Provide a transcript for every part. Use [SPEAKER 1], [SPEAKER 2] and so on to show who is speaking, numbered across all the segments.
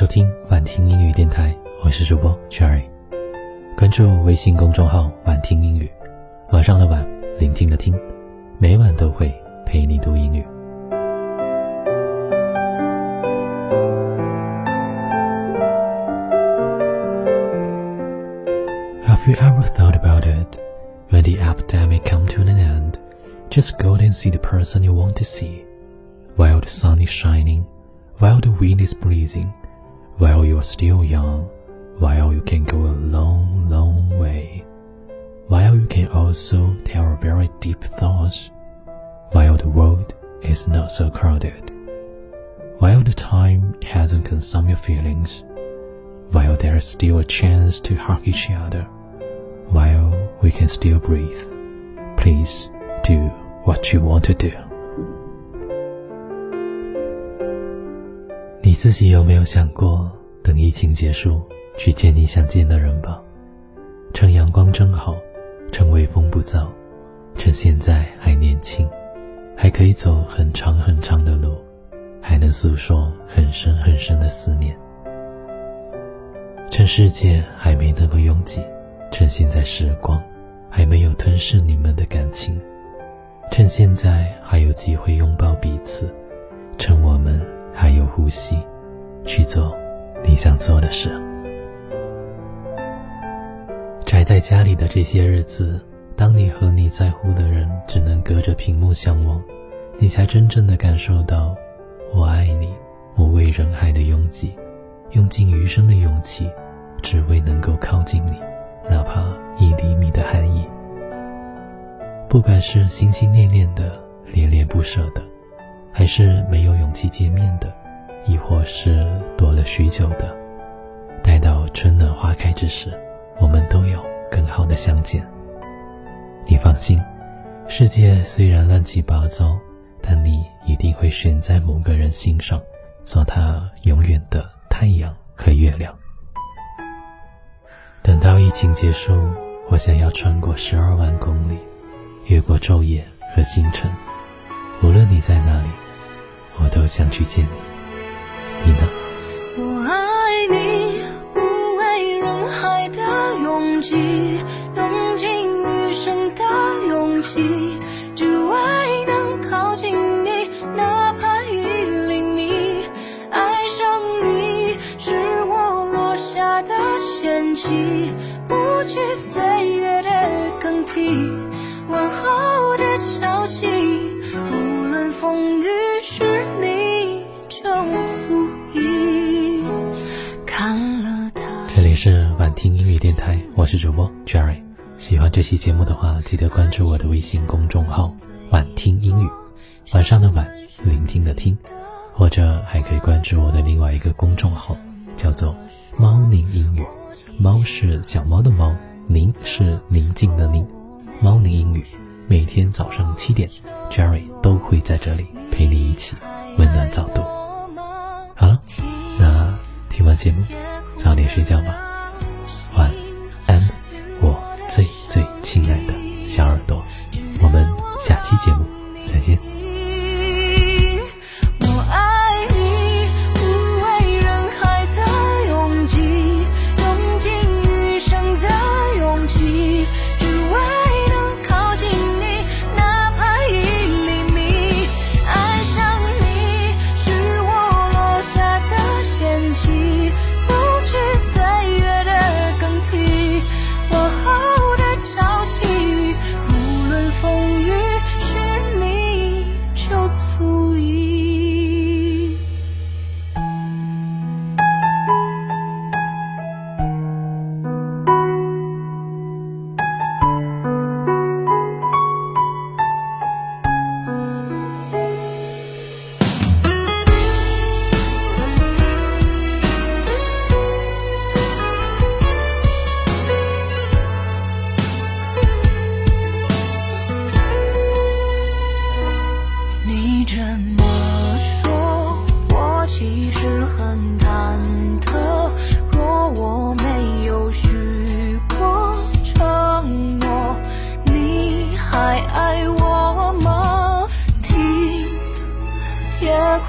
[SPEAKER 1] 收听晚听英语电台，我是主播 Cherry。关注微信公众号“晚听英语”，晚上的晚，聆听的听，每晚都会陪你读英语。Have you ever thought about it? When the epidemic come to an end, just go and see the person you want to see. While the sun is shining, while the wind is breezing, while you are still young, while you can go a long, long way, while you can also tell very deep thoughts, while the world is not so crowded, while the time hasn't consumed your feelings, while there is still a chance to hug each other, while we can still breathe, please do what you want to do. 你自己有没有想过，等疫情结束，去见你想见的人吧？趁阳光正好，趁微风不燥，趁现在还年轻，还可以走很长很长的路，还能诉说很深很深的思念。趁世界还没那么拥挤，趁现在时光还没有吞噬你们的感情，趁现在还有机会拥抱彼此，趁我们。还有呼吸，去做你想做的事。宅在家里的这些日子，当你和你在乎的人只能隔着屏幕相望，你才真正的感受到“我爱你，我为人海”的拥挤，用尽余生的勇气，只为能够靠近你，哪怕一厘米的含义。不管是心心念念的，恋恋不舍的。还是没有勇气见面的，亦或是躲了许久的，待到春暖花开之时，我们都有更好的相见。你放心，世界虽然乱七八糟，但你一定会选在某个人心上，做他永远的太阳和月亮。等到疫情结束，我想要穿过十二万公里，越过昼夜和星辰，无论你在哪里。我都想去见你，你呢？
[SPEAKER 2] 我爱你，不畏人海的拥挤，用尽余生的勇气，只为能靠近你，哪怕一厘米。爱上你是我落下的险棋，不惧岁月的更替，
[SPEAKER 1] 我是主播 Jerry。喜欢这期节目的话，记得关注我的微信公众号“晚听英语”，晚上的晚，聆听的听，或者还可以关注我的另外一个公众号，叫做“猫宁英语”。猫是小猫的猫，宁是宁静的宁。猫宁英语，每天早上七点，Jerry 都会在这里陪你一起温暖早读。好了，那听完节目。早点睡觉吧，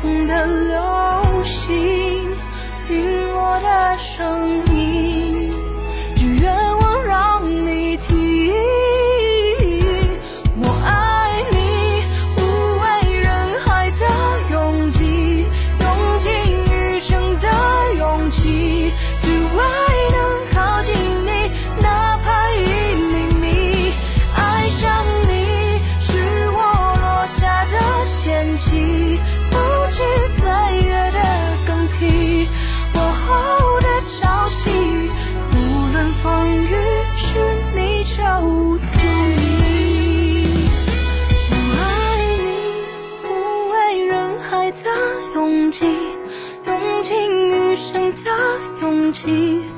[SPEAKER 2] 空的流星，陨落的声音。用尽余生的勇气。